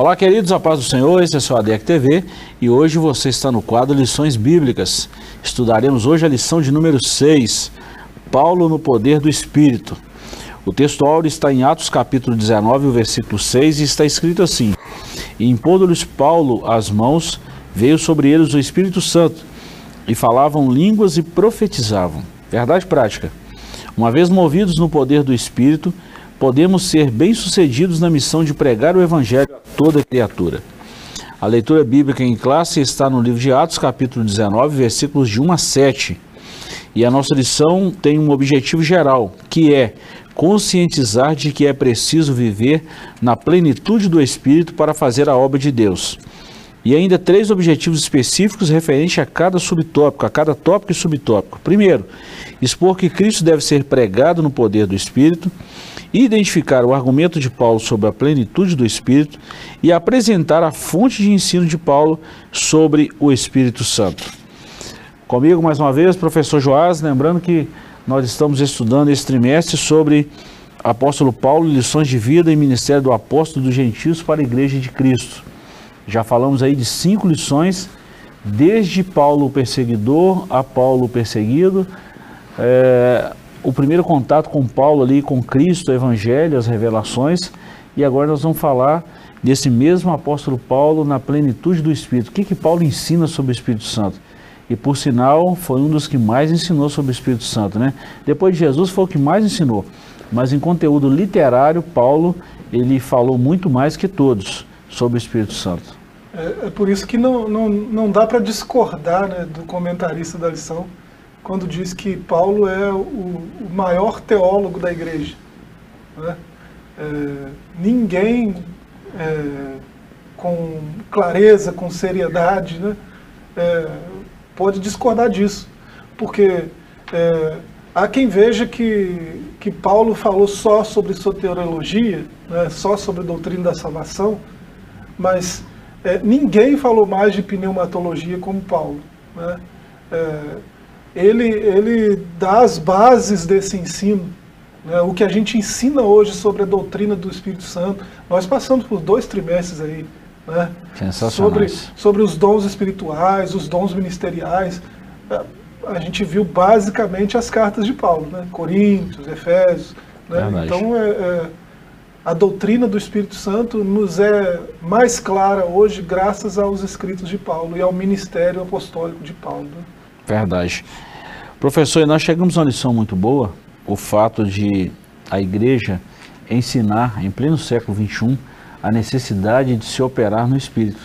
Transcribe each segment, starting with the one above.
Olá, queridos, a paz do Senhor, esse é o ADEC TV e hoje você está no quadro Lições Bíblicas. Estudaremos hoje a lição de número 6, Paulo no Poder do Espírito. O texto áureo está em Atos capítulo 19, o versículo 6 e está escrito assim, E impondo-lhes Paulo as mãos, veio sobre eles o Espírito Santo, e falavam línguas e profetizavam. Verdade prática. Uma vez movidos no poder do Espírito, podemos ser bem-sucedidos na missão de pregar o Evangelho a toda criatura. A leitura bíblica em classe está no livro de Atos, capítulo 19, versículos de 1 a 7. E a nossa lição tem um objetivo geral, que é conscientizar de que é preciso viver na plenitude do Espírito para fazer a obra de Deus. E ainda três objetivos específicos referentes a cada subtópico, a cada tópico e subtópico. Primeiro, expor que Cristo deve ser pregado no poder do Espírito identificar o argumento de Paulo sobre a plenitude do Espírito e apresentar a fonte de ensino de Paulo sobre o Espírito Santo. Comigo mais uma vez, professor Joás, lembrando que nós estamos estudando esse trimestre sobre apóstolo Paulo, lições de vida e ministério do apóstolo dos gentios para a igreja de Cristo. Já falamos aí de cinco lições, desde Paulo o perseguidor a Paulo o perseguido, é, o primeiro contato com Paulo ali, com Cristo, o Evangelho, as revelações, e agora nós vamos falar desse mesmo apóstolo Paulo na plenitude do Espírito. O que, que Paulo ensina sobre o Espírito Santo? E por sinal, foi um dos que mais ensinou sobre o Espírito Santo, né? Depois de Jesus, foi o que mais ensinou. Mas em conteúdo literário, Paulo, ele falou muito mais que todos sobre o Espírito Santo. É, é por isso que não, não, não dá para discordar né, do comentarista da lição quando diz que Paulo é o, o maior teólogo da igreja. Né? É, ninguém é, com clareza, com seriedade, né, é, pode discordar disso, porque é, há quem veja que, que Paulo falou só sobre soteriologia, né, só sobre a doutrina da salvação, mas é, ninguém falou mais de pneumatologia como Paulo. Né? Ele, ele dá as bases desse ensino. Né? O que a gente ensina hoje sobre a doutrina do Espírito Santo. Nós passamos por dois trimestres aí. Né? Sobre, sobre os dons espirituais, os dons ministeriais. A gente viu basicamente as cartas de Paulo, né? Coríntios, Efésios. Né? Então, é, é, a doutrina do Espírito Santo nos é mais clara hoje graças aos escritos de Paulo e ao ministério apostólico de Paulo. Né? Verdade. Professor, nós chegamos a uma lição muito boa, o fato de a igreja ensinar em pleno século XXI a necessidade de se operar no espírito.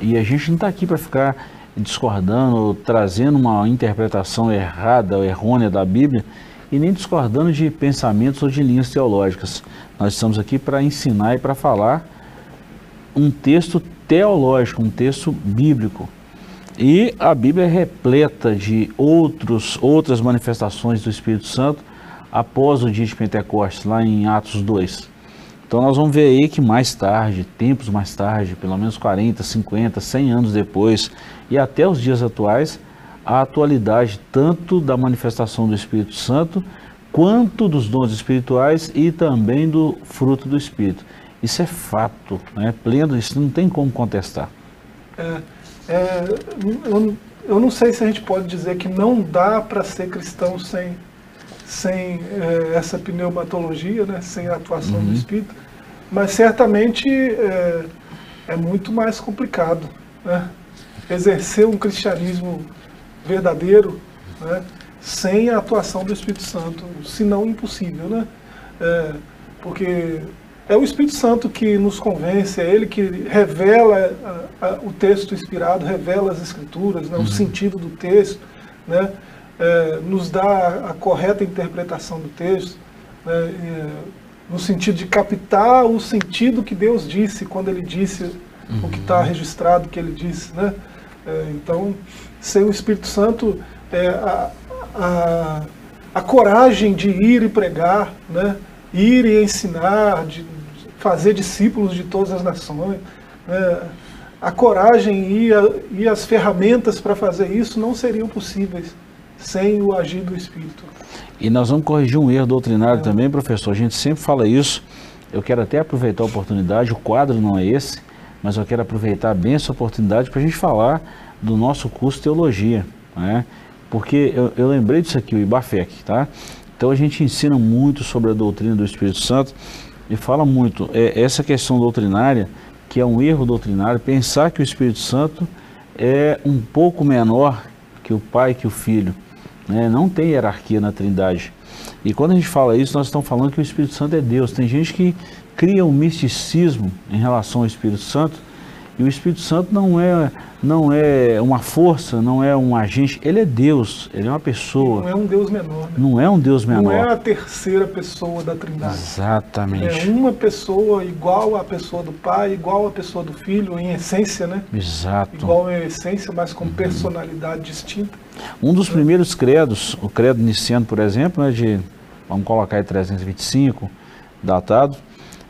E a gente não está aqui para ficar discordando, trazendo uma interpretação errada ou errônea da Bíblia e nem discordando de pensamentos ou de linhas teológicas. Nós estamos aqui para ensinar e para falar um texto teológico, um texto bíblico. E a Bíblia é repleta de outros, outras manifestações do Espírito Santo após o dia de Pentecostes, lá em Atos 2. Então nós vamos ver aí que mais tarde, tempos mais tarde, pelo menos 40, 50, 100 anos depois e até os dias atuais, a atualidade tanto da manifestação do Espírito Santo quanto dos dons espirituais e também do fruto do Espírito. Isso é fato, né? pleno, isso não tem como contestar. É, é, eu, eu não sei se a gente pode dizer que não dá para ser cristão sem, sem é, essa pneumatologia, né, sem a atuação uhum. do Espírito, mas certamente é, é muito mais complicado. Né? Exercer um cristianismo verdadeiro né, sem a atuação do Espírito Santo, se não impossível. Né? É, porque é o Espírito Santo que nos convence, é ele que revela a, a, o texto inspirado, revela as escrituras, né, uhum. o sentido do texto, né, é, nos dá a correta interpretação do texto, né, é, no sentido de captar o sentido que Deus disse quando ele disse uhum. o que está uhum. registrado que ele disse. Né? É, então, sem o Espírito Santo, é, a, a, a coragem de ir e pregar, né? Ir e ensinar, de fazer discípulos de todas as nações. Né? A coragem e, a, e as ferramentas para fazer isso não seriam possíveis sem o agir do Espírito. E nós vamos corrigir um erro doutrinário é. também, professor. A gente sempre fala isso. eu quero até aproveitar a oportunidade, o quadro não é esse, mas eu quero aproveitar bem essa oportunidade para a gente falar do nosso curso de Teologia, né? Porque eu, eu lembrei disso aqui, o IBAFEC, tá? Então a gente ensina muito sobre a doutrina do Espírito Santo e fala muito, é, essa questão doutrinária, que é um erro doutrinário, pensar que o Espírito Santo é um pouco menor que o Pai, que o Filho. Né? Não tem hierarquia na Trindade. E quando a gente fala isso, nós estamos falando que o Espírito Santo é Deus. Tem gente que cria um misticismo em relação ao Espírito Santo, e o Espírito Santo não é, não é uma força, não é um agente, ele é Deus, ele é uma pessoa. Não é um Deus menor. Né? Não é um Deus menor. Não é a terceira pessoa da Trindade. Exatamente. É uma pessoa igual à pessoa do Pai, igual à pessoa do Filho, em essência, né? Exato. Igual em essência, mas com personalidade distinta. Um dos primeiros credos, o credo niciano, por exemplo, né, de, vamos colocar aí 325, datado,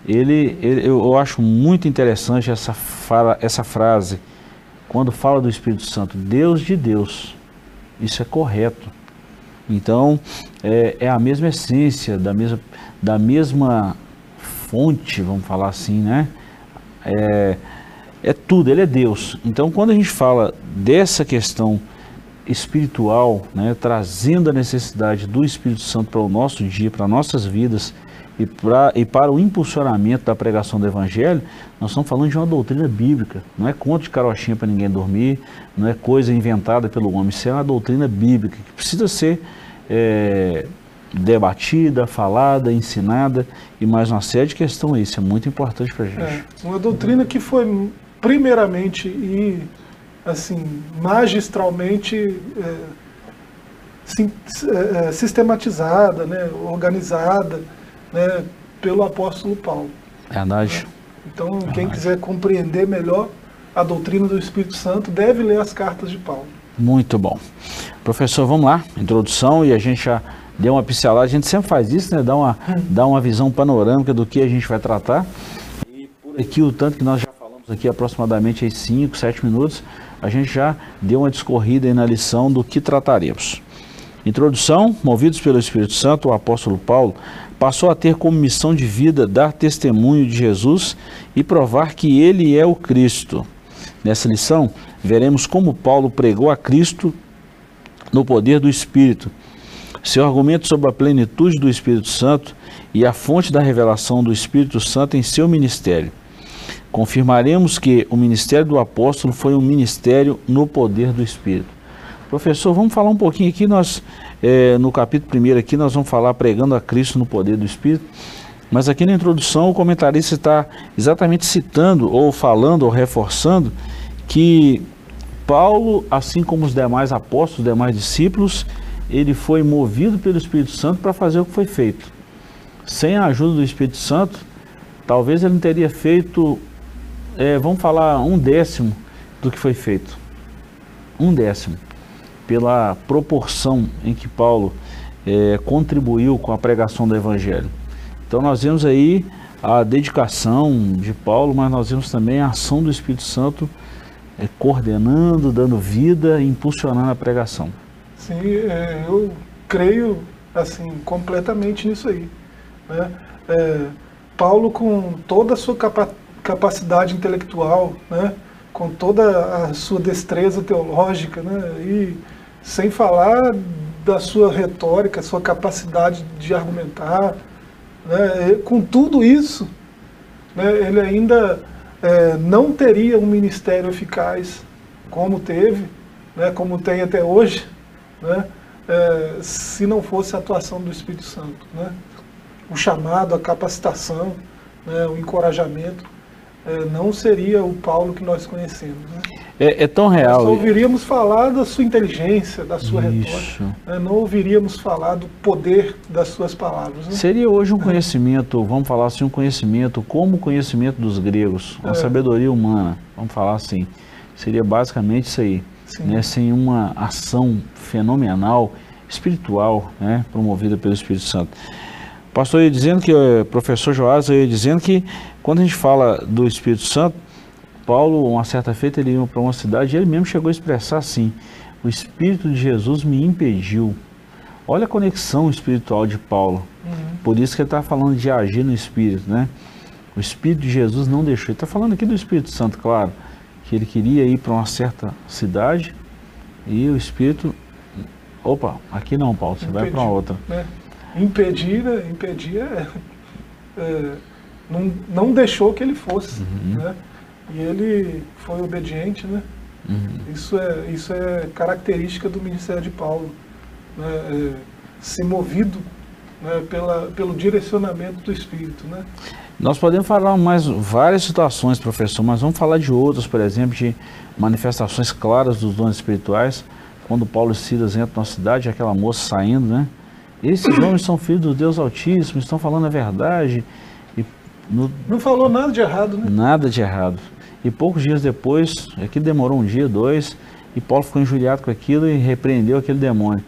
ele, ele, eu acho muito interessante essa, fala, essa frase, quando fala do Espírito Santo, Deus de Deus. Isso é correto. Então, é, é a mesma essência, da mesma, da mesma fonte, vamos falar assim, né? É, é tudo, ele é Deus. Então, quando a gente fala dessa questão espiritual, né, trazendo a necessidade do Espírito Santo para o nosso dia, para nossas vidas, e, pra, e para o impulsionamento da pregação do Evangelho, nós estamos falando de uma doutrina bíblica. Não é conto de carochinha para ninguém dormir, não é coisa inventada pelo homem. Isso é uma doutrina bíblica que precisa ser é, debatida, falada, ensinada e mais uma série de questões. Isso é muito importante para a gente. É, uma doutrina que foi primeiramente e assim magistralmente é, é, é sistematizada, né, organizada né, pelo apóstolo Paulo. Verdade. Então, Verdade. quem quiser compreender melhor a doutrina do Espírito Santo deve ler as cartas de Paulo. Muito bom. Professor, vamos lá, introdução e a gente já deu uma pincelada, a gente sempre faz isso, né? Dá uma, hum. dá uma visão panorâmica do que a gente vai tratar. E por aqui, o tanto que nós já falamos aqui, aproximadamente 5, 7 minutos, a gente já deu uma discorrida aí na lição do que trataremos. Introdução, movidos pelo Espírito Santo, o apóstolo Paulo passou a ter como missão de vida dar testemunho de Jesus e provar que ele é o Cristo. Nessa lição, veremos como Paulo pregou a Cristo no poder do Espírito. Seu argumento sobre a plenitude do Espírito Santo e a fonte da revelação do Espírito Santo em seu ministério. Confirmaremos que o ministério do apóstolo foi um ministério no poder do Espírito. Professor, vamos falar um pouquinho aqui, nós é, no capítulo 1 aqui nós vamos falar pregando a Cristo no poder do Espírito, mas aqui na introdução o comentarista está exatamente citando ou falando ou reforçando que Paulo, assim como os demais apóstolos, os demais discípulos, ele foi movido pelo Espírito Santo para fazer o que foi feito. Sem a ajuda do Espírito Santo, talvez ele não teria feito, é, vamos falar, um décimo do que foi feito. Um décimo pela proporção em que Paulo é, contribuiu com a pregação do Evangelho. Então nós vemos aí a dedicação de Paulo, mas nós vemos também a ação do Espírito Santo é, coordenando, dando vida impulsionando a pregação. Sim, é, eu creio assim completamente nisso aí. Né? É, Paulo com toda a sua capa capacidade intelectual, né? com toda a sua destreza teológica, né? e sem falar da sua retórica, sua capacidade de argumentar. Né? Com tudo isso, né, ele ainda é, não teria um ministério eficaz como teve, né, como tem até hoje, né, é, se não fosse a atuação do Espírito Santo. Né? O chamado, a capacitação, né, o encorajamento, não seria o Paulo que nós conhecemos. Né? É, é, tão real. Nós ouviríamos falar da sua inteligência, da sua Isso. retórica. Né? Não ouviríamos falar do poder das suas palavras. Né? Seria hoje um conhecimento, vamos falar assim, um conhecimento como o conhecimento dos gregos, uma é. sabedoria humana, vamos falar assim. Seria basicamente isso aí. Né? Sem uma ação fenomenal, espiritual, né? promovida pelo Espírito Santo. Pastor ia dizendo que, eh, professor Joás ia dizendo que quando a gente fala do Espírito Santo, Paulo, uma certa feita, ele ia para uma cidade e ele mesmo chegou a expressar assim: o Espírito de Jesus me impediu. Olha a conexão espiritual de Paulo. Uhum. Por isso que ele está falando de agir no Espírito, né? O Espírito de Jesus não deixou. Ele está falando aqui do Espírito Santo, claro, que ele queria ir para uma certa cidade e o Espírito. Opa, aqui não, Paulo, você Impedir, vai para outra. Né? Impedir, impedir é, é, não, não deixou que ele fosse. Uhum. Né? E ele foi obediente, né? Uhum. Isso, é, isso é característica do ministério de Paulo. Né? É, ser movido né, pela, pelo direcionamento do Espírito. Né? Nós podemos falar mais várias situações, professor, mas vamos falar de outras, por exemplo, de manifestações claras dos dons espirituais. Quando Paulo e Silas entram na cidade, aquela moça saindo, né? Esses homens são filhos do Deus Altíssimo, estão falando a verdade. E no... Não falou nada de errado, né? Nada de errado. E poucos dias depois, aqui demorou um dia, dois, e Paulo ficou injuriado com aquilo e repreendeu aquele demônio.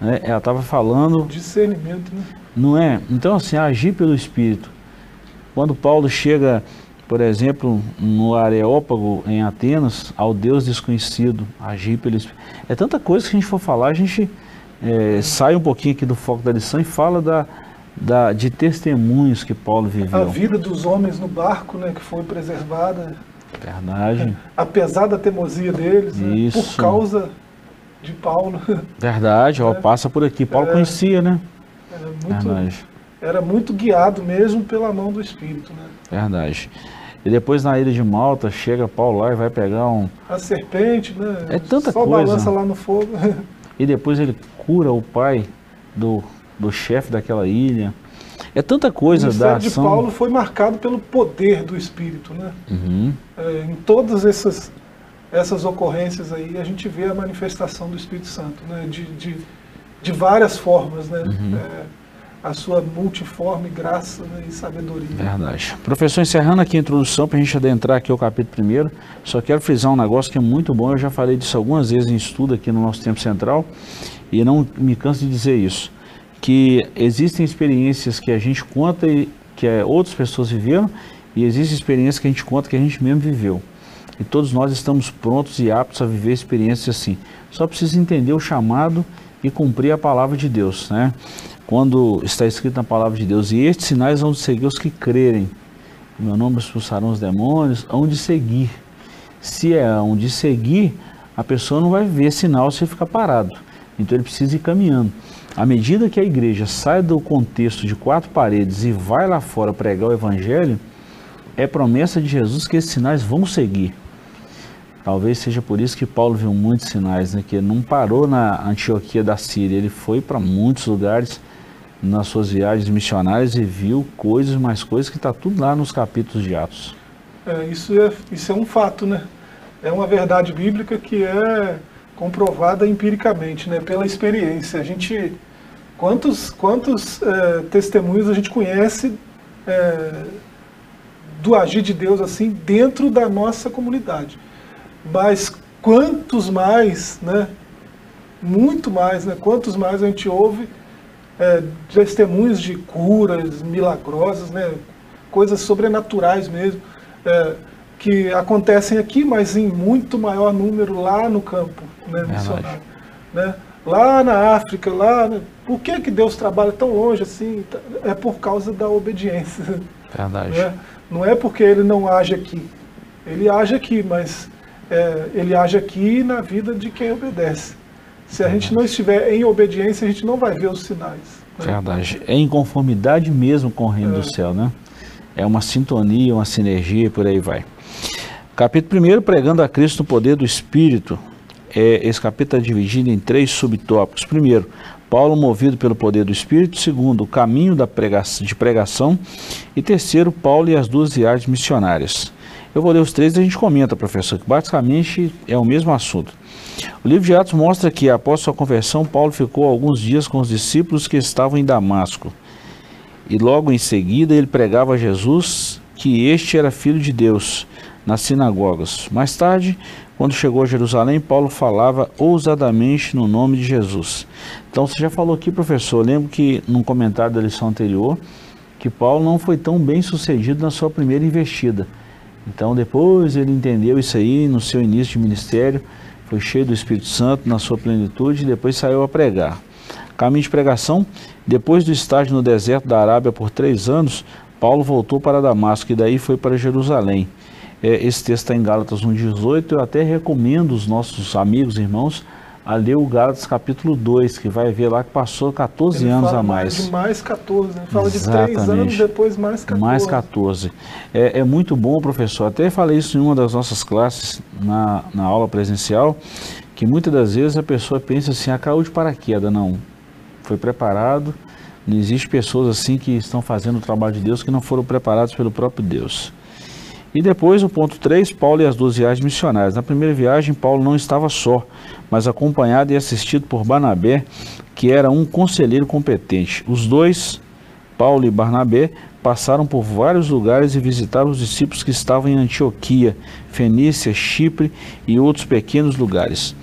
Né? Ela estava falando. Discernimento, né? Não é? Então, assim, agir pelo Espírito. Quando Paulo chega, por exemplo, no Areópago, em Atenas, ao Deus desconhecido, agir pelo Espírito. É tanta coisa que a gente for falar, a gente é, sai um pouquinho aqui do foco da lição e fala da, da, de testemunhos que Paulo viveu. A vida dos homens no barco, né, que foi preservada. Verdade. Apesar da teimosia deles, né, por causa de Paulo. Verdade, ó, é. passa por aqui. Paulo é, conhecia, né? Era muito, Verdade. era muito guiado mesmo pela mão do Espírito, né? Verdade. E depois na ilha de Malta, chega Paulo lá e vai pegar um... A serpente, né? É tanta Só coisa. balança lá no fogo. E depois ele cura o pai do, do chefe daquela ilha. É tanta coisa da ação. de Paulo foi marcado pelo poder do Espírito, né? Uhum. É, em todas essas essas ocorrências aí, a gente vê a manifestação do Espírito Santo, né? de, de, de várias formas, né? Uhum. É, a sua multiforme graça né? e sabedoria. Verdade. Professor, encerrando aqui a introdução, para a gente adentrar aqui ao capítulo primeiro, só quero frisar um negócio que é muito bom, eu já falei disso algumas vezes em estudo aqui no nosso tempo central, e não me canso de dizer isso, que existem experiências que a gente conta e que é, outras pessoas viveram, e existem experiências que a gente conta que a gente mesmo viveu. E todos nós estamos prontos e aptos a viver experiências assim. Só precisa entender o chamado e cumprir a palavra de Deus, né? Quando está escrito na palavra de Deus, e estes sinais vão seguir os que crerem. Em meu nome expulsarão os demônios, hão de seguir. Se é hão de seguir, a pessoa não vai ver sinal se ficar parado. Então ele precisa ir caminhando. À medida que a igreja sai do contexto de quatro paredes e vai lá fora pregar o evangelho, é promessa de Jesus que esses sinais vão seguir. Talvez seja por isso que Paulo viu muitos sinais, né? que não parou na Antioquia da Síria, ele foi para muitos lugares nas suas viagens missionárias e viu coisas, mais coisas, que está tudo lá nos capítulos de Atos. É, isso, é, isso é um fato, né? É uma verdade bíblica que é comprovada empiricamente, né? Pela experiência. A gente, quantos, quantos é, testemunhos a gente conhece é, do agir de Deus assim dentro da nossa comunidade? Mas quantos mais, né? Muito mais, né? Quantos mais a gente ouve é, testemunhos de curas milagrosas, né? Coisas sobrenaturais mesmo, que acontecem aqui, mas em muito maior número lá no campo, né? Missionário, né? Lá na África, lá, né? por que que Deus trabalha tão longe assim? É por causa da obediência. Verdade. Né? Não é porque Ele não age aqui. Ele age aqui, mas é, ele age aqui na vida de quem obedece. Se a gente não estiver em obediência, a gente não vai ver os sinais. Né? Verdade. É em conformidade mesmo com o reino é. do céu, né? É uma sintonia, uma sinergia, por aí vai. Capítulo 1, pregando a Cristo no poder do Espírito. É, esse capítulo está dividido em três subtópicos. Primeiro, Paulo movido pelo poder do Espírito. Segundo, o caminho da pregação, de pregação. E terceiro, Paulo e as duas viagens missionárias. Eu vou ler os três e a gente comenta, professor, que basicamente é o mesmo assunto. O livro de Atos mostra que, após sua conversão, Paulo ficou alguns dias com os discípulos que estavam em Damasco. E logo em seguida ele pregava a Jesus que este era filho de Deus nas sinagogas. Mais tarde, quando chegou a Jerusalém, Paulo falava ousadamente no nome de Jesus. Então, você já falou aqui, professor, eu lembro que num comentário da lição anterior, que Paulo não foi tão bem sucedido na sua primeira investida. Então depois ele entendeu isso aí no seu início de ministério, foi cheio do Espírito Santo na sua plenitude e depois saiu a pregar. Caminho de pregação, depois do estágio no deserto da Arábia por três anos, Paulo voltou para Damasco e daí foi para Jerusalém. É, esse texto está em Gálatas 1,18. Eu até recomendo os nossos amigos e irmãos a ler o Gálatas capítulo 2, que vai ver lá que passou 14 Ele anos a mais. De mais 14, né? Fala Exatamente. de 3 anos, depois mais 14. Mais 14. É, é muito bom, professor. Até falei isso em uma das nossas classes na, na aula presencial, que muitas das vezes a pessoa pensa assim, a caiu de paraquedas. Não. Foi preparado. Não existe pessoas assim que estão fazendo o trabalho de Deus que não foram preparados pelo próprio Deus. E depois, o ponto 3, Paulo e as duas viagens missionárias. Na primeira viagem, Paulo não estava só, mas acompanhado e assistido por Barnabé, que era um conselheiro competente. Os dois, Paulo e Barnabé, passaram por vários lugares e visitaram os discípulos que estavam em Antioquia, Fenícia, Chipre e outros pequenos lugares.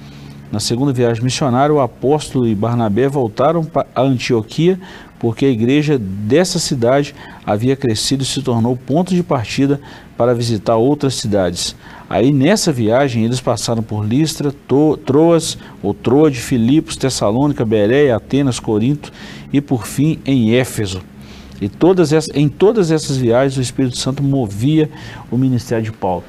Na segunda viagem missionária, o apóstolo e Barnabé voltaram a Antioquia porque a igreja dessa cidade havia crescido e se tornou ponto de partida para visitar outras cidades. Aí nessa viagem eles passaram por Listra, Troas, ou Troade, Filipos, Tessalônica, Bereia, Atenas, Corinto e por fim em Éfeso. E todas essas, em todas essas viagens o Espírito Santo movia o ministério de Paulo.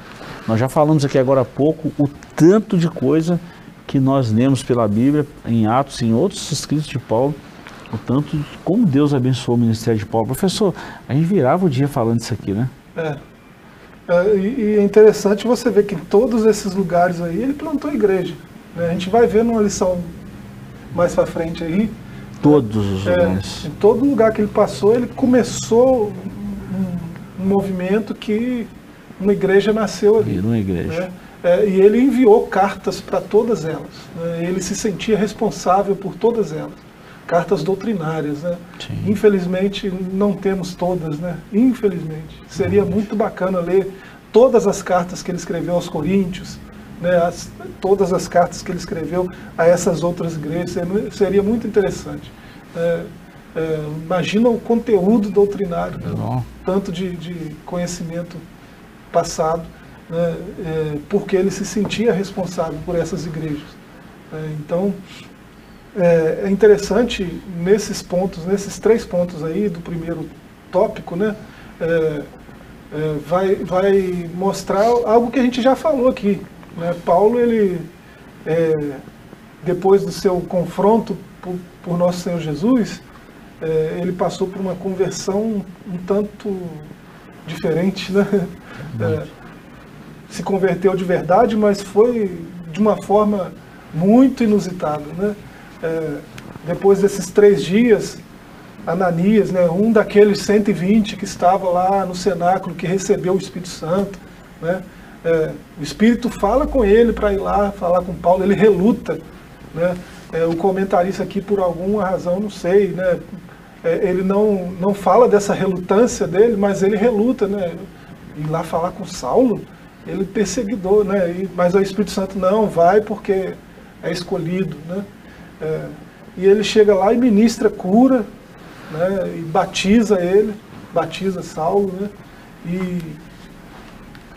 Nós já falamos aqui agora há pouco o tanto de coisa que nós lemos pela Bíblia, em Atos em outros escritos de Paulo, o tanto como Deus abençoou o ministério de Paulo. Professor, a gente virava o dia falando isso aqui, né? É. é e é interessante você ver que em todos esses lugares aí ele plantou igreja. Né? A gente vai ver numa lição mais para frente aí. Todos os é, lugares. Em todo lugar que ele passou, ele começou um, um movimento que uma igreja nasceu ali. Uma igreja. Né? É, e ele enviou cartas para todas elas. Né? Ele se sentia responsável por todas elas cartas doutrinárias, né? Infelizmente não temos todas, né? Infelizmente. Seria uhum. muito bacana ler todas as cartas que ele escreveu aos Coríntios, né? As, todas as cartas que ele escreveu a essas outras igrejas, seria muito interessante. É, é, imagina o conteúdo doutrinário, né? tanto de, de, conhecimento passado, né? é, porque ele se sentia responsável por essas igrejas. É, então, é, é, interessante nesses pontos, nesses três pontos aí do primeiro tópico, né? É, é, vai, vai mostrar algo que a gente já falou aqui. Né? Paulo, ele, é, depois do seu confronto por, por nosso Senhor Jesus, é, ele passou por uma conversão um tanto diferente, né? É, se converteu de verdade, mas foi de uma forma muito inusitada, né? É, depois desses três dias, Ananias, né, um daqueles 120 que estava lá no cenáculo, que recebeu o Espírito Santo, né, é, o Espírito fala com ele para ir lá falar com Paulo, ele reluta. Né, é, o comentarista aqui, por alguma razão, não sei, né, é, ele não, não fala dessa relutância dele, mas ele reluta, né, ir lá falar com Saulo, ele é perseguidor, né, e, mas o Espírito Santo não, vai porque é escolhido, né. É, e ele chega lá e ministra cura, né, e batiza ele, batiza Saulo, né, e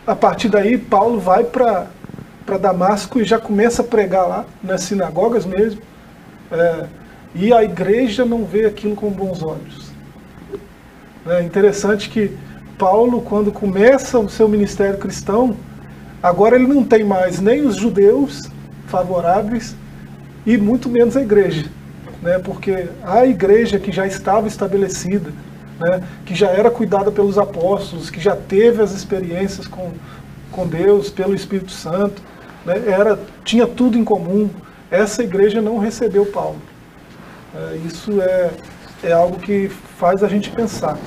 a partir daí Paulo vai para Damasco e já começa a pregar lá, nas sinagogas mesmo, é, e a igreja não vê aquilo com bons olhos. É interessante que Paulo, quando começa o seu ministério cristão, agora ele não tem mais nem os judeus favoráveis, e muito menos a igreja, né? porque a igreja que já estava estabelecida, né? que já era cuidada pelos apóstolos, que já teve as experiências com, com Deus, pelo Espírito Santo, né? era, tinha tudo em comum, essa igreja não recebeu Paulo. É, isso é, é algo que faz a gente pensar.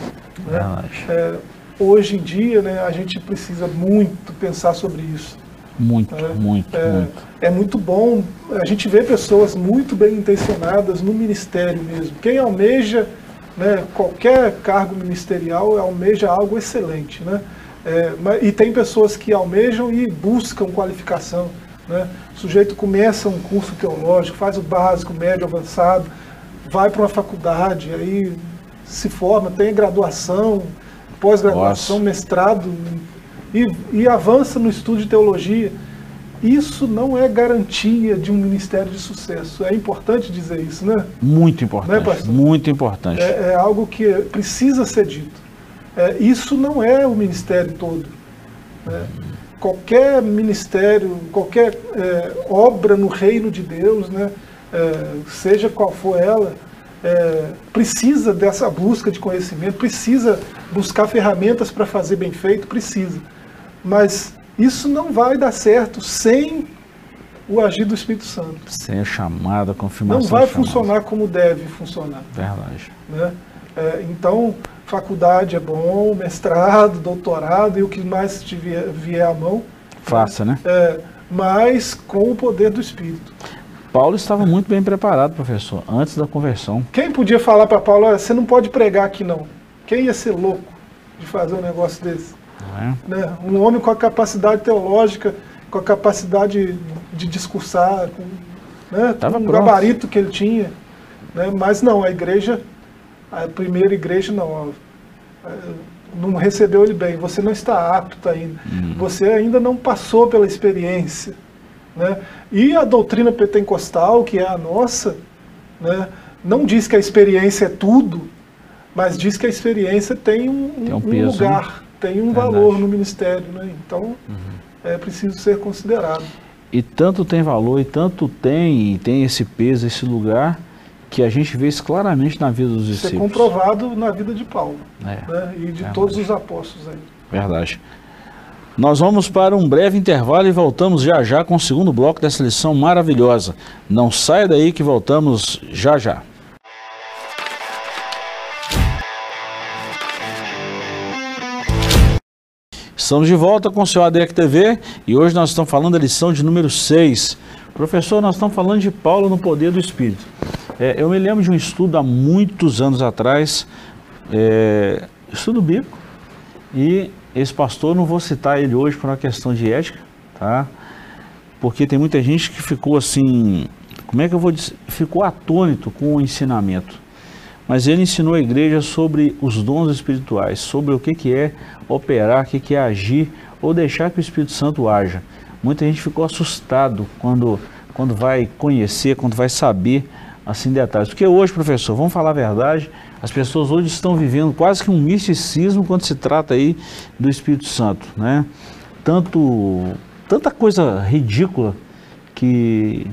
Né? É, hoje em dia, né, a gente precisa muito pensar sobre isso. Muito, é, muito, é, muito. É muito bom. A gente vê pessoas muito bem intencionadas no ministério mesmo. Quem almeja né, qualquer cargo ministerial almeja algo excelente. Né? É, e tem pessoas que almejam e buscam qualificação. Né? O sujeito começa um curso teológico, faz o básico, médio, avançado, vai para uma faculdade, aí se forma, tem graduação, pós-graduação, mestrado e, e avança no estudo de teologia. Isso não é garantia de um ministério de sucesso. É importante dizer isso, né? Muito importante. Né, muito importante. É, é, algo que precisa ser dito. É, isso não é o ministério todo. Né? Qualquer ministério, qualquer é, obra no reino de Deus, né, é, seja qual for ela, é, precisa dessa busca de conhecimento, precisa buscar ferramentas para fazer bem feito, precisa. Mas isso não vai dar certo sem o agir do Espírito Santo. Sem a chamada, a confirmação. Não vai funcionar como deve funcionar. Verdade. Né? É, então, faculdade é bom, mestrado, doutorado e o que mais te vier, vier à mão. Faça, né? É, mas com o poder do Espírito. Paulo estava muito bem preparado, professor, antes da conversão. Quem podia falar para Paulo, você não pode pregar aqui não? Quem ia ser louco de fazer um negócio desse? É. Né? Um homem com a capacidade teológica, com a capacidade de discursar, com, né? com o gabarito que ele tinha. Né? Mas não, a igreja, a primeira igreja não, não recebeu ele bem. Você não está apto ainda. Hum. Você ainda não passou pela experiência. Né? E a doutrina pentecostal, que é a nossa, né, não diz que a experiência é tudo, mas diz que a experiência tem um, tem um, peso, um lugar, né? Tem um Verdade. valor no ministério. Né? Então, uhum. é preciso ser considerado. E tanto tem valor, e tanto tem, e tem esse peso, esse lugar, que a gente vê isso claramente na vida dos discípulos. Isso é comprovado na vida de Paulo é, né? e de verdade. todos os apóstolos. Aí. Verdade. Nós vamos para um breve intervalo e voltamos já já com o segundo bloco dessa lição maravilhosa. Não saia daí que voltamos já já. Estamos de volta com o seu ADEC TV e hoje nós estamos falando da lição de número 6. Professor, nós estamos falando de Paulo no poder do Espírito. É, eu me lembro de um estudo há muitos anos atrás, é, estudo bíblico, e esse pastor, não vou citar ele hoje por uma questão de ética, tá? Porque tem muita gente que ficou assim, como é que eu vou dizer? Ficou atônito com o ensinamento. Mas ele ensinou a igreja sobre os dons espirituais, sobre o que, que é operar, o que, que é agir ou deixar que o Espírito Santo haja. Muita gente ficou assustado quando, quando vai conhecer, quando vai saber assim detalhes. Porque hoje, professor, vamos falar a verdade, as pessoas hoje estão vivendo quase que um misticismo quando se trata aí do Espírito Santo, né? Tanto, tanta coisa ridícula que,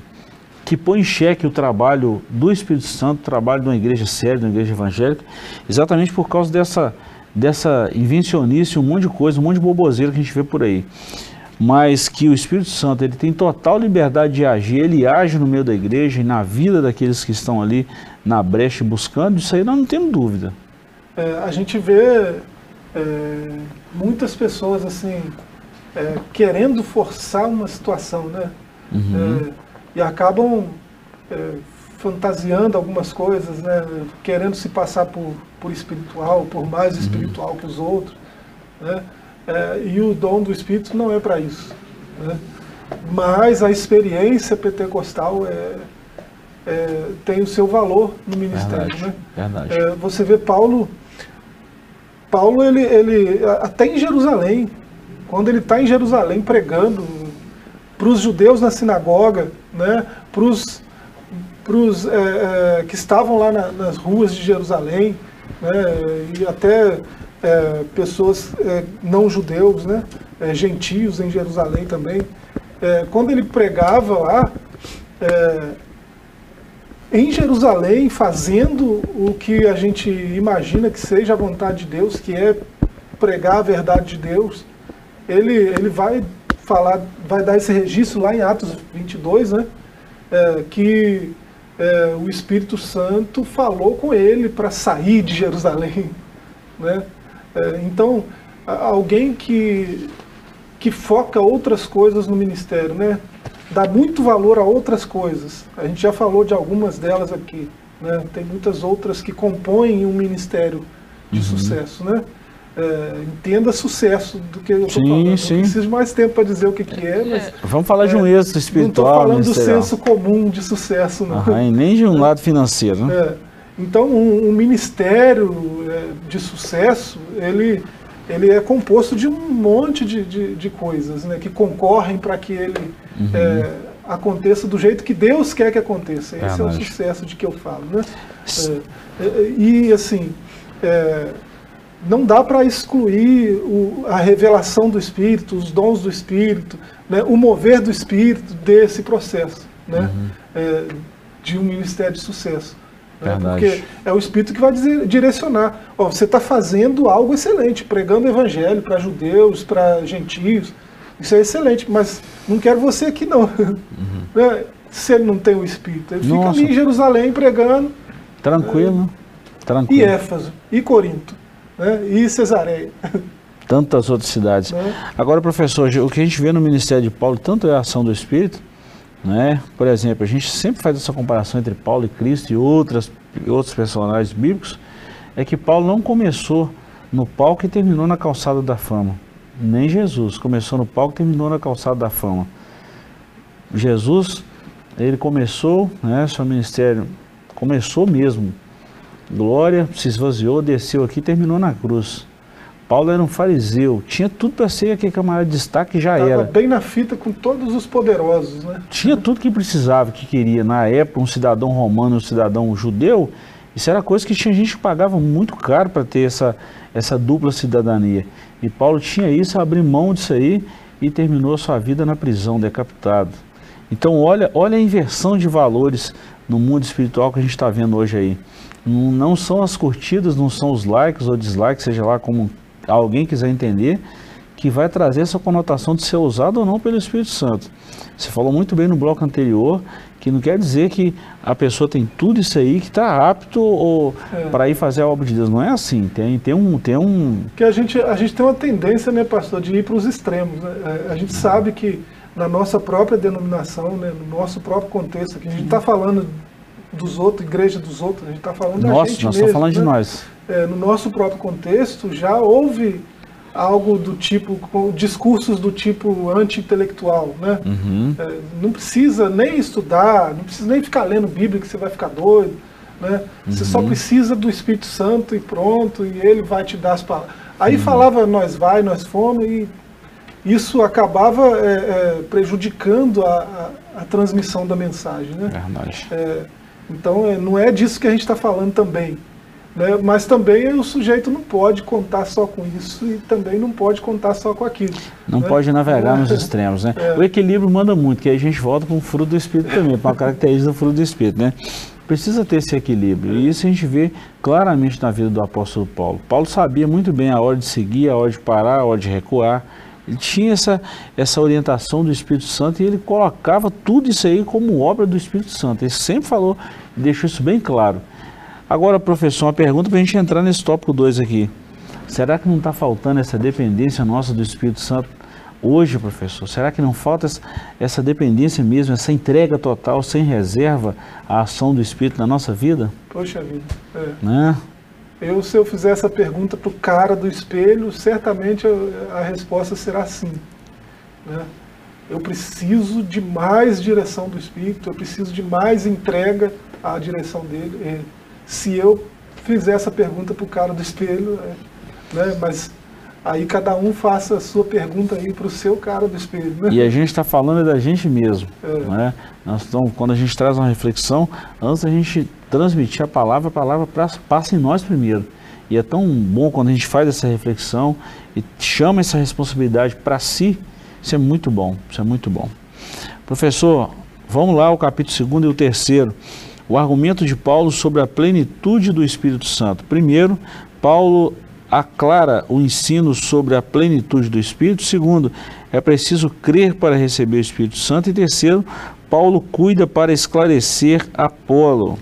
que põe em xeque o trabalho do Espírito Santo, o trabalho de uma igreja séria, de uma igreja evangélica, exatamente por causa dessa, dessa invencionice, um monte de coisa, um monte de boboseira que a gente vê por aí mas que o Espírito Santo ele tem total liberdade de agir, ele age no meio da igreja e na vida daqueles que estão ali na brecha buscando, isso aí nós não temos dúvida. É, a gente vê é, muitas pessoas assim é, querendo forçar uma situação, né? Uhum. E acabam é, fantasiando algumas coisas, né? Querendo se passar por, por espiritual, por mais uhum. espiritual que os outros, né? É, e o dom do Espírito não é para isso. Né? Mas a experiência pentecostal é, é, tem o seu valor no ministério. Verdade, né? verdade. É, você vê Paulo, Paulo ele, ele até em Jerusalém, quando ele está em Jerusalém pregando para os judeus na sinagoga, né? para os é, é, que estavam lá na, nas ruas de Jerusalém, né? e até é, pessoas é, não judeus, né, é, gentios em Jerusalém também. É, quando ele pregava lá, em Jerusalém, fazendo o que a gente imagina que seja a vontade de Deus, que é pregar a verdade de Deus, ele, ele vai falar, vai dar esse registro lá em Atos 22, né, é, que o Espírito Santo falou com ele para sair de Jerusalém, né? É, então, alguém que, que foca outras coisas no ministério, né? dá muito valor a outras coisas. A gente já falou de algumas delas aqui. Né? Tem muitas outras que compõem um ministério de uhum. sucesso. Né? É, entenda sucesso do que eu estou falando. Sim. Não preciso mais tempo para dizer o que, que é, mas. Vamos falar de um é, êxito espiritual. Não estou falando do senso comum de sucesso, não. Uhum, nem de um é. lado financeiro. Né? É. Então, um, um ministério é, de sucesso, ele, ele é composto de um monte de, de, de coisas né, que concorrem para que ele uhum. é, aconteça do jeito que Deus quer que aconteça. Esse é, é o sucesso de que eu falo. Né? É, é, e, assim, é, não dá para excluir o, a revelação do Espírito, os dons do Espírito, né, o mover do Espírito desse processo né, uhum. é, de um ministério de sucesso. Né, porque é o Espírito que vai dizer, direcionar. Ó, você está fazendo algo excelente, pregando o Evangelho para judeus, para gentios. Isso é excelente, mas não quero você aqui não. Uhum. Né, se ele não tem o Espírito. Ele Nossa. fica ali em Jerusalém pregando. Tranquilo. É, tranquilo. E Éfaso, e Corinto né? e Cesareia. Tantas outras cidades. Né? Agora, professor, o que a gente vê no ministério de Paulo, tanto é a ação do Espírito, né? por exemplo, a gente sempre faz essa comparação entre Paulo e Cristo e outras, outros personagens bíblicos, é que Paulo não começou no palco e terminou na calçada da fama. Nem Jesus começou no palco e terminou na calçada da fama. Jesus, ele começou, né, seu ministério começou mesmo Glória se esvaziou, desceu aqui e terminou na cruz. Paulo era um fariseu, tinha tudo para ser aquele camarada de destaque já Tava era. bem na fita com todos os poderosos, né? Tinha tudo que precisava, que queria. Na época, um cidadão romano, um cidadão judeu, isso era coisa que tinha gente que pagava muito caro para ter essa, essa dupla cidadania. E Paulo tinha isso, abriu mão disso aí e terminou sua vida na prisão, decapitado. Então olha, olha a inversão de valores no mundo espiritual que a gente está vendo hoje aí. Não são as curtidas, não são os likes ou dislikes, seja lá como alguém quiser entender, que vai trazer essa conotação de ser usado ou não pelo Espírito Santo. Você falou muito bem no bloco anterior que não quer dizer que a pessoa tem tudo isso aí que está apto ou é. para ir fazer a obra de Deus. Não é assim. Tem, tem um, tem um. Que a gente a gente tem uma tendência, né, pastor, de ir para os extremos. Né? É, a gente sabe que na nossa própria denominação, né, no nosso próprio contexto, que a gente está falando dos outros, igreja dos outros, a gente está falando Nossa, da gente nós mesmo. estamos falando né? de nós. É, no nosso próprio contexto, já houve algo do tipo, discursos do tipo anti-intelectual, né? Uhum. É, não precisa nem estudar, não precisa nem ficar lendo Bíblia que você vai ficar doido, né? Você só uhum. precisa do Espírito Santo e pronto, e ele vai te dar as palavras. Aí uhum. falava nós vai, nós fomos, e isso acabava é, é, prejudicando a, a, a, transmissão da mensagem, né? Verdade. É, então, é, não é disso que a gente está falando também. Né? Mas também o sujeito não pode contar só com isso e também não pode contar só com aquilo. Não né? pode navegar nos extremos, né? É. O equilíbrio manda muito, que aí a gente volta para um fruto do Espírito também, para uma característica do fruto do Espírito, né? Precisa ter esse equilíbrio. E isso a gente vê claramente na vida do apóstolo Paulo. Paulo sabia muito bem a hora de seguir, a hora de parar, a hora de recuar. Ele tinha essa, essa orientação do Espírito Santo e ele colocava tudo isso aí como obra do Espírito Santo. Ele sempre falou, deixou isso bem claro. Agora, professor, uma pergunta para a gente entrar nesse tópico 2 aqui. Será que não está faltando essa dependência nossa do Espírito Santo hoje, professor? Será que não falta essa, essa dependência mesmo, essa entrega total, sem reserva, à ação do Espírito na nossa vida? Poxa vida. É. Né? Eu, se eu fizer essa pergunta para o cara do espelho, certamente a resposta será sim. Né? Eu preciso de mais direção do Espírito, eu preciso de mais entrega à direção dele. Se eu fizer essa pergunta para o cara do espelho, é, né? mas aí cada um faça a sua pergunta aí para o seu cara do espelho. Né? E a gente está falando da gente mesmo. É. Né? Então, quando a gente traz uma reflexão, antes a gente transmitir a palavra, a palavra passa em nós primeiro. E é tão bom quando a gente faz essa reflexão e chama essa responsabilidade para si. Isso é muito bom, isso é muito bom. Professor, vamos lá ao capítulo 2 e o terceiro. O argumento de Paulo sobre a plenitude do Espírito Santo. Primeiro, Paulo aclara o ensino sobre a plenitude do Espírito. Segundo, é preciso crer para receber o Espírito Santo. E terceiro, Paulo cuida para esclarecer Apolo.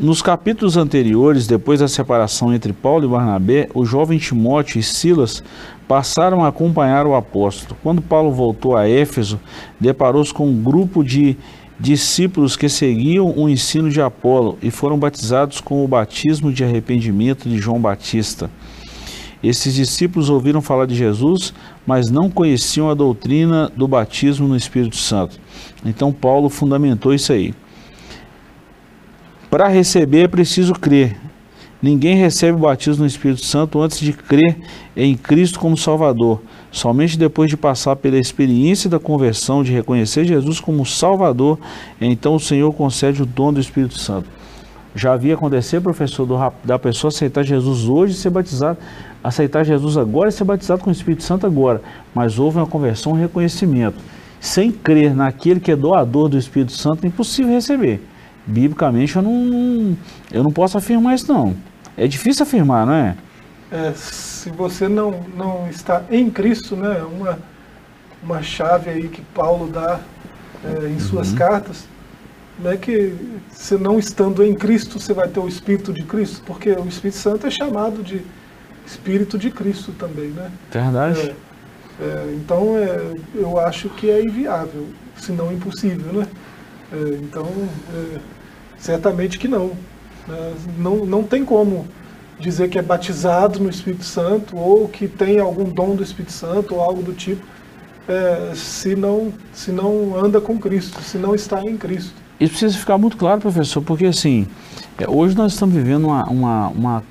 Nos capítulos anteriores, depois da separação entre Paulo e Barnabé, o jovem Timóteo e Silas passaram a acompanhar o apóstolo. Quando Paulo voltou a Éfeso, deparou-se com um grupo de discípulos que seguiam o ensino de Apolo e foram batizados com o batismo de arrependimento de João Batista. Esses discípulos ouviram falar de Jesus, mas não conheciam a doutrina do batismo no Espírito Santo. Então Paulo fundamentou isso aí. Para receber é preciso crer. Ninguém recebe o batismo no Espírito Santo antes de crer em Cristo como Salvador. Somente depois de passar pela experiência da conversão, de reconhecer Jesus como Salvador, então o Senhor concede o dom do Espírito Santo. Já havia acontecer, professor, do, da pessoa aceitar Jesus hoje e ser batizado, aceitar Jesus agora e ser batizado com o Espírito Santo agora. Mas houve uma conversão, um reconhecimento. Sem crer naquele que é doador do Espírito Santo, é impossível receber. Biblicamente, eu não, eu não posso afirmar isso, não. É difícil afirmar, não é? É se você não, não está em Cristo, né? Uma, uma chave aí que Paulo dá é, em suas uhum. cartas, não é que se não estando em Cristo você vai ter o Espírito de Cristo, porque o Espírito Santo é chamado de Espírito de Cristo também, né? Verdade. É, é, então é, eu acho que é inviável, se não impossível, né? É, então é, certamente que não. Né? Não, não tem como dizer que é batizado no Espírito Santo ou que tem algum dom do Espírito Santo ou algo do tipo, é, se, não, se não anda com Cristo, se não está em Cristo. Isso precisa ficar muito claro, professor, porque assim, é, hoje nós estamos vivendo uma, uma, uma,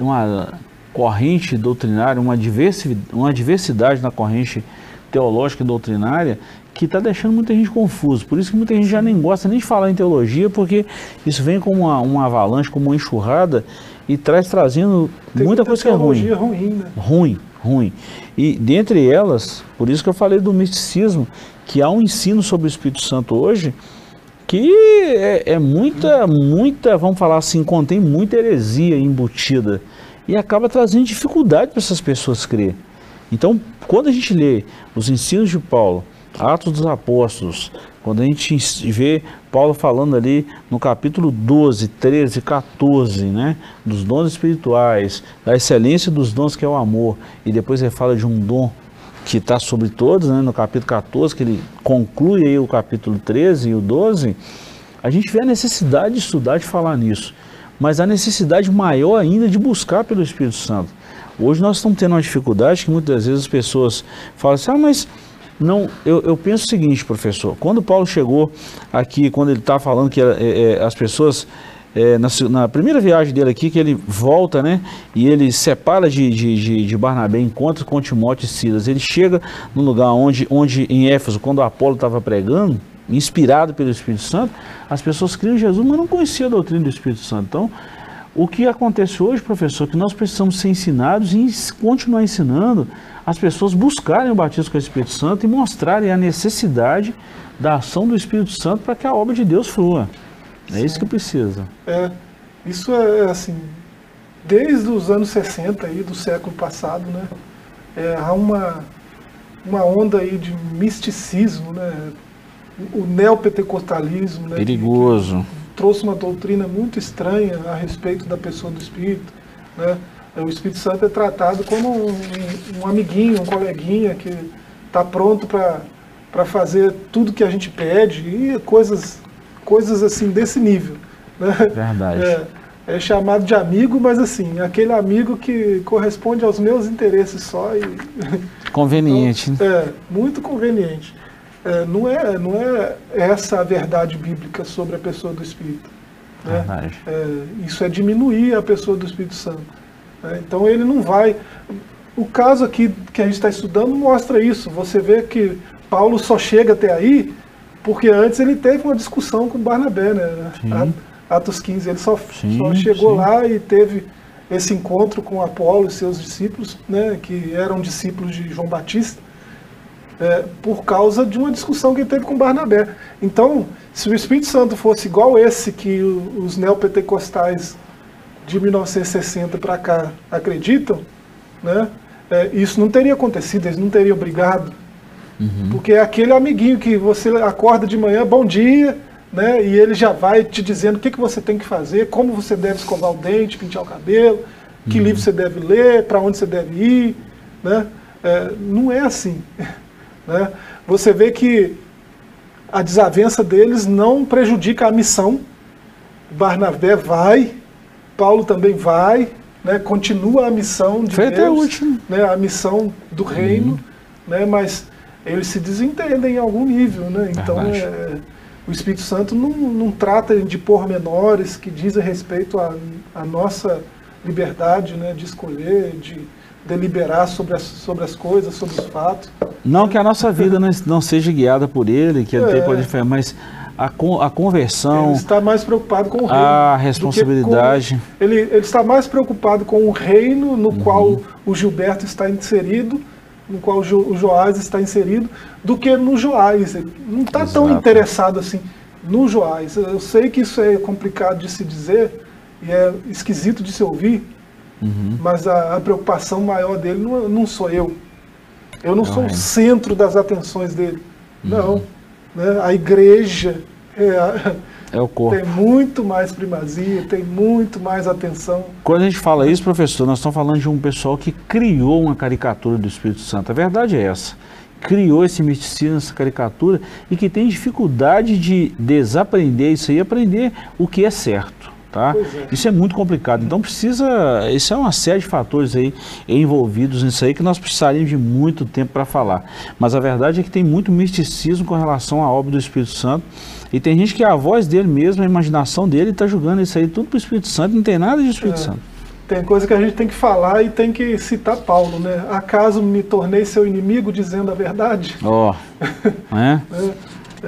uma corrente doutrinária, uma diversidade, uma diversidade na corrente teológica e doutrinária que está deixando muita gente confusa. Por isso que muita gente já nem gosta nem de falar em teologia, porque isso vem como uma, uma avalanche, como uma enxurrada e traz trazendo Tem muita, muita coisa que é ruim. ruim, né? Ruim, ruim. E dentre elas, por isso que eu falei do misticismo, que há um ensino sobre o Espírito Santo hoje que é, é muita, muita, vamos falar assim, contém muita heresia embutida e acaba trazendo dificuldade para essas pessoas crer. Então, quando a gente lê os ensinos de Paulo, Atos dos Apóstolos, quando a gente vê Paulo falando ali no capítulo 12, 13, 14, né, dos dons espirituais, da excelência dos dons que é o amor, e depois ele fala de um dom que está sobre todos, né, no capítulo 14, que ele conclui aí o capítulo 13 e o 12, a gente vê a necessidade de estudar, de falar nisso, mas a necessidade maior ainda de buscar pelo Espírito Santo. Hoje nós estamos tendo uma dificuldade que muitas vezes as pessoas falam assim, ah, mas não, eu, eu penso o seguinte, professor, quando Paulo chegou aqui, quando ele está falando que é, é, as pessoas é, na, na, primeira viagem dele aqui, que ele volta, né? E ele separa de, de, de, de Barnabé, encontra com Timóteo e Silas. Ele chega no lugar onde, onde em Éfeso, quando Apolo estava pregando, inspirado pelo Espírito Santo, as pessoas criam Jesus, mas não conheciam a doutrina do Espírito Santo. Então, o que acontece hoje, professor, é que nós precisamos ser ensinados e continuar ensinando as pessoas buscarem o batismo com o Espírito Santo e mostrarem a necessidade da ação do Espírito Santo para que a obra de Deus flua. É Sim. isso que precisa. É, isso é, assim, desde os anos 60 aí, do século passado, né? É, há uma, uma onda aí de misticismo, né? O neopentecostalismo, né? Perigoso. Que, que trouxe uma doutrina muito estranha a respeito da pessoa do Espírito, né? O Espírito Santo é tratado como um, um amiguinho, um coleguinha que está pronto para fazer tudo que a gente pede e coisas coisas assim desse nível. Né? Verdade. É, é, chamado de amigo, mas assim, aquele amigo que corresponde aos meus interesses só. E, conveniente. Então, é, muito conveniente. É, não, é, não é essa a verdade bíblica sobre a pessoa do Espírito. Né? Verdade. É, isso é diminuir a pessoa do Espírito Santo. Né? Então ele não vai. O caso aqui que a gente está estudando mostra isso. Você vê que Paulo só chega até aí porque antes ele teve uma discussão com Barnabé, né? Sim. Atos 15, ele só, sim, só chegou sim. lá e teve esse encontro com Apolo e seus discípulos, né, que eram discípulos de João Batista, é, por causa de uma discussão que ele teve com Barnabé. Então, se o Espírito Santo fosse igual esse que os neopentecostais de 1960 para cá acreditam, né, é, isso não teria acontecido, eles não teriam brigado, Uhum. Porque é aquele amiguinho que você acorda de manhã, bom dia, né? E ele já vai te dizendo o que, que você tem que fazer, como você deve escovar o dente, pentear o cabelo, que uhum. livro você deve ler, para onde você deve ir, né? É, não é assim. Né? Você vê que a desavença deles não prejudica a missão. Barnabé vai, Paulo também vai, né? continua a missão de Foi Deus, até o último. Né? a missão do reino, uhum. né? mas eles se desentendem em algum nível, né? Então é, o Espírito Santo não, não trata de pormenores que dizem respeito à, à nossa liberdade né, de escolher, de deliberar sobre as, sobre as coisas, sobre os fatos. Não que a nossa vida não, não seja guiada por ele, que ele é. pode mas a, con, a conversão. Ele está mais preocupado com o reino. A responsabilidade. Com, ele, ele está mais preocupado com o reino no uhum. qual o Gilberto está inserido, no qual o, jo, o Joás está inserido, do que no Joás. Ele não está tão interessado assim no Joás. Eu sei que isso é complicado de se dizer e é esquisito de se ouvir, uhum. mas a, a, preocupação maior dele não, não sou eu. Eu não, sou o centro das atenções dele. Uhum. Não. Né? A igreja é, é o corpo. tem muito mais primazia, tem muito mais atenção. Quando a gente fala isso, professor, nós estamos falando de um pessoal que criou uma caricatura do Espírito Santo. A verdade é essa. Criou esse misticismo, essa caricatura, e que tem dificuldade de desaprender isso aí e aprender o que é certo. Tá? É. Isso é muito complicado. Então precisa. Isso é uma série de fatores aí envolvidos nisso aí que nós precisaríamos de muito tempo para falar. Mas a verdade é que tem muito misticismo com relação à obra do Espírito Santo. E tem gente que a voz dele mesmo, a imaginação dele, está julgando isso aí tudo para o Espírito Santo, não tem nada de Espírito é. Santo. Tem coisa que a gente tem que falar e tem que citar Paulo, né? Acaso me tornei seu inimigo dizendo a verdade? Ó, oh. é? é.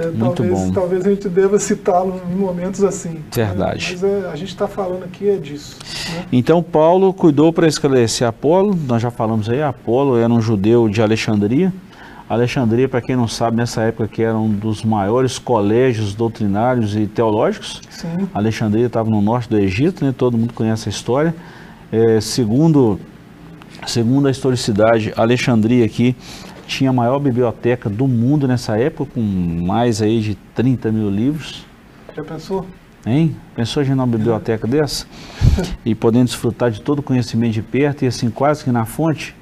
É, Muito talvez, bom. talvez a gente deva citá-lo em momentos assim. Verdade. Mas é, a gente está falando aqui é disso. Né? Então Paulo cuidou para esclarecer Apolo, nós já falamos aí, Apolo era um judeu de Alexandria. Alexandria, para quem não sabe, nessa época que era um dos maiores colégios doutrinários e teológicos. Sim. Alexandria estava no norte do Egito, né? todo mundo conhece a história. É, segundo, segundo a historicidade, Alexandria aqui tinha a maior biblioteca do mundo nessa época, com mais aí de 30 mil livros. Já pensou? Hein? Pensou em uma biblioteca dessa? E podendo desfrutar de todo o conhecimento de perto e assim quase que na fonte,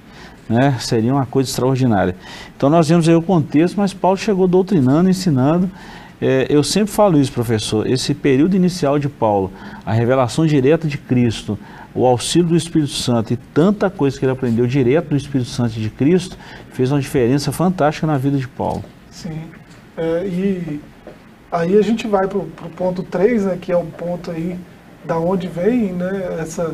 né? Seria uma coisa extraordinária. Então nós vemos aí o contexto, mas Paulo chegou doutrinando, ensinando. É, eu sempre falo isso, professor, esse período inicial de Paulo, a revelação direta de Cristo, o auxílio do Espírito Santo e tanta coisa que ele aprendeu direto do Espírito Santo de Cristo fez uma diferença fantástica na vida de Paulo. Sim. É, e aí a gente vai para o ponto 3, né, que é o ponto aí da onde vem né, essa,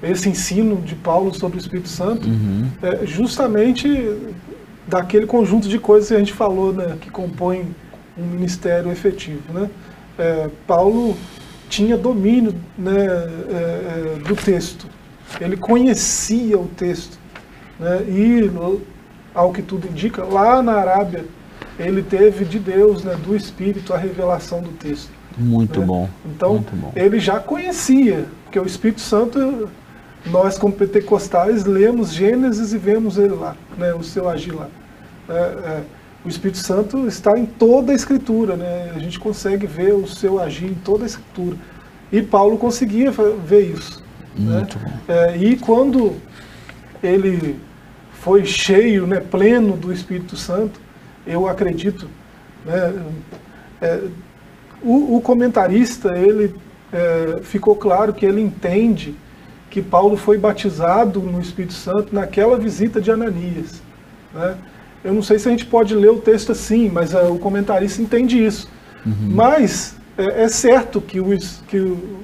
esse ensino de Paulo sobre o Espírito Santo, uhum. é justamente daquele conjunto de coisas que a gente falou, né, que compõem um ministério efetivo. Né? É, Paulo tinha domínio né, é, é, do texto. Ele conhecia o texto. Né, e, ao que tudo indica, lá na Arábia, ele teve de Deus, né, do Espírito, a revelação do texto. Muito né? bom. Então, Muito bom. ele já conhecia, porque o Espírito Santo, nós como pentecostais, lemos Gênesis e vemos ele lá, né, o seu agir lá. É, é o Espírito Santo está em toda a Escritura, né? A gente consegue ver o seu agir em toda a Escritura. E Paulo conseguia ver isso. Né? Muito né? bom. É, e quando ele foi cheio, né, pleno do Espírito Santo, eu acredito, né, é, o, o, comentarista ele é, ficou claro que ele entende que Paulo foi batizado no Espírito Santo naquela visita de Ananias. Né? Eu não sei se a gente pode ler o texto assim, mas uh, o comentarista entende isso. Uhum. Mas é, é, certo que o, que o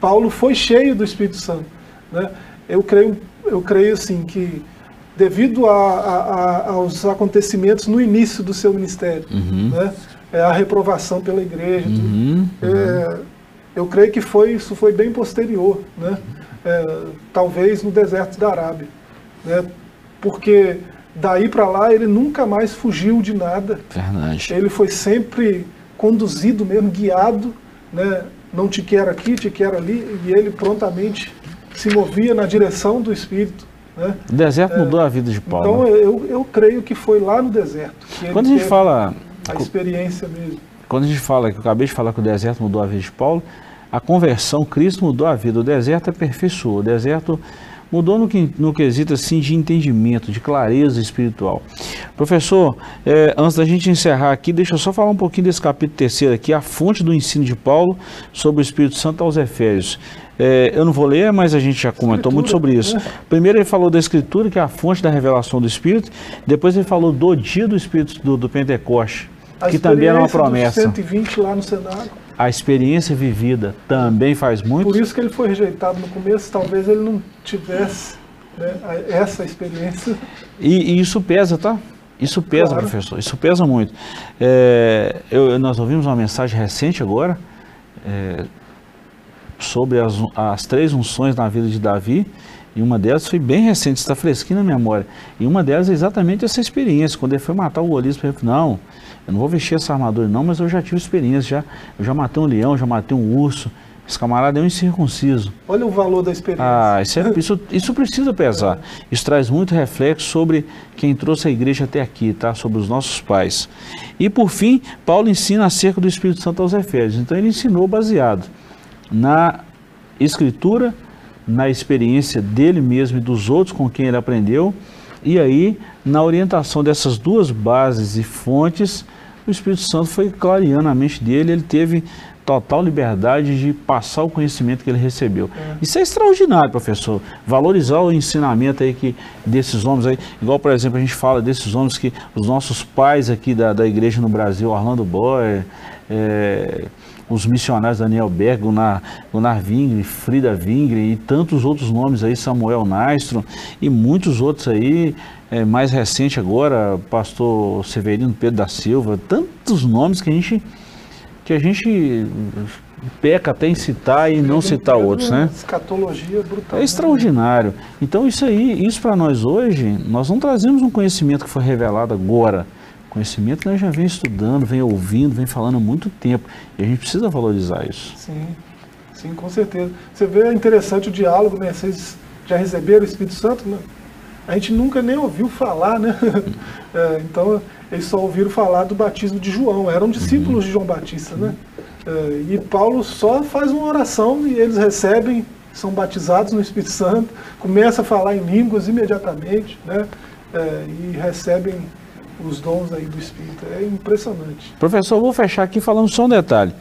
Paulo foi cheio do Espírito Santo. Né? Eu, creio, eu creio assim que devido a, a, aos acontecimentos no início do seu ministério, uhum. né? é, a reprovação pela igreja, uhum. É, eu creio que foi, isso foi bem posterior, né? É, talvez no deserto da Arábia. Né? Porque Daí para lá ele nunca mais fugiu de nada. Verdade. Ele foi sempre conduzido mesmo, guiado, né? Não te quero aqui, te quero ali, e ele prontamente se movia na direção do Espírito. Né? O deserto é, mudou a vida de Paulo. Então eu, eu creio que foi lá no deserto. Quando a gente fala. A experiência mesmo. Quando a gente fala, que eu acabei de falar que o deserto mudou a vida de Paulo, a conversão, Cristo mudou a vida. O deserto aperfeiçoou. O deserto mudou no, no quesito assim de entendimento, de clareza espiritual. Professor, é, antes da gente encerrar aqui, deixa eu só falar um pouquinho desse capítulo terceiro aqui, a fonte do ensino de Paulo sobre o Espírito Santo aos Efésios. É, eu não vou ler, mas a gente já comentou muito sobre isso. Primeiro ele falou da Escritura, que é a fonte da revelação do Espírito. Depois ele falou do dia do Espírito do, do Pentecoste, a que também era uma promessa. 120 lá no cenário a experiência vivida também faz muito. Por isso que ele foi rejeitado no começo, talvez ele não tivesse né, essa experiência. E, e, isso pesa, tá? Isso pesa, claro. professor, isso pesa muito. É, eu, nós ouvimos uma mensagem recente agora é, sobre as, as três unções na vida de Davi, e uma delas foi bem recente, está fresquinha na memória. E uma delas é exatamente essa experiência, quando ele foi matar o Golias, ele falou, não, eu não vou vestir essa armadura não, mas eu já tive experiência, já, eu já matei um leão, já matei um urso, esse camarada é um incircunciso. Olha o valor da experiência. Ah, isso, é, isso, isso, precisa pesar. Isso traz muito reflexo sobre quem trouxe a igreja até aqui, tá? Sobre os nossos pais. E por fim, Paulo ensina acerca do Espírito Santo aos Efésios. Então ele ensinou baseado na escritura, na experiência dele mesmo e dos outros com quem ele aprendeu, e aí na orientação dessas duas bases e fontes, o Espírito Santo foi clareando a mente dele, ele teve total liberdade de passar o conhecimento que ele recebeu. É. Isso é extraordinário, professor. Valorizar o ensinamento aí que desses homens aí, igual por exemplo a gente fala desses homens que os nossos pais aqui da, da igreja no Brasil, Orlando Boyer, é, os missionários Daniel Berg, Gunnar, Gunnar Vingre, Frida Vingre e tantos outros nomes aí, Samuel Nastro e muitos outros aí, é, mais recente agora, pastor Severino Pedro da Silva, tantos nomes que a gente que a gente peca até em citar e não citar outros, né? Escatologia brutal. É extraordinário. Então isso aí, isso para nós hoje, nós não trazemos um conhecimento que foi revelado agora. Conhecimento que nós já vem estudando, vem ouvindo, vem falando há muito tempo. E a gente precisa valorizar isso. Sim, sim, com certeza. Você vê é interessante o diálogo, né? Vocês já receberam o Espírito Santo, né? A gente nunca nem ouviu falar, né? É, então, eles só ouviram falar do batismo de João, eram discípulos de João Batista, né? É, e Paulo só faz uma oração e eles recebem, são batizados no Espírito Santo, começa a falar em línguas imediatamente, né? É, e recebem os dons aí do Espírito. É impressionante. Professor, vou fechar aqui falando só um detalhe.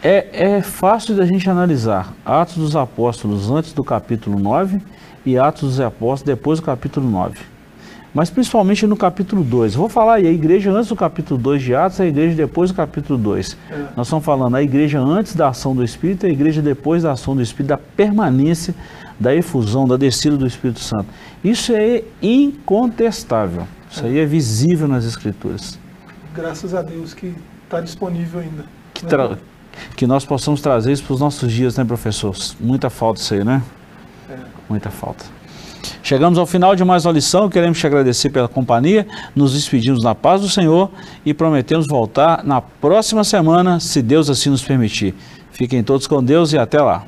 É, é fácil da gente analisar Atos dos Apóstolos antes do capítulo 9 e Atos dos Apóstolos depois do capítulo 9 mas principalmente no capítulo 2. Vou falar aí, a igreja antes do capítulo 2 de Atos, a igreja depois do capítulo 2. É. Nós estamos falando a igreja antes da ação do Espírito e a igreja depois da ação do Espírito, da permanência, da efusão, da descida do Espírito Santo. Isso é incontestável. Isso aí é visível nas Escrituras. Graças a Deus que está disponível ainda. Que, né? que, nós possamos trazer isso para os nossos dias, né, professor? Muita falta isso aí, né? Muita falta. Chegamos ao final de mais uma lição, queremos te agradecer pela companhia, nos despedimos na paz do Senhor e prometemos voltar na próxima semana, se Deus assim nos permitir. Fiquem todos com Deus e até lá.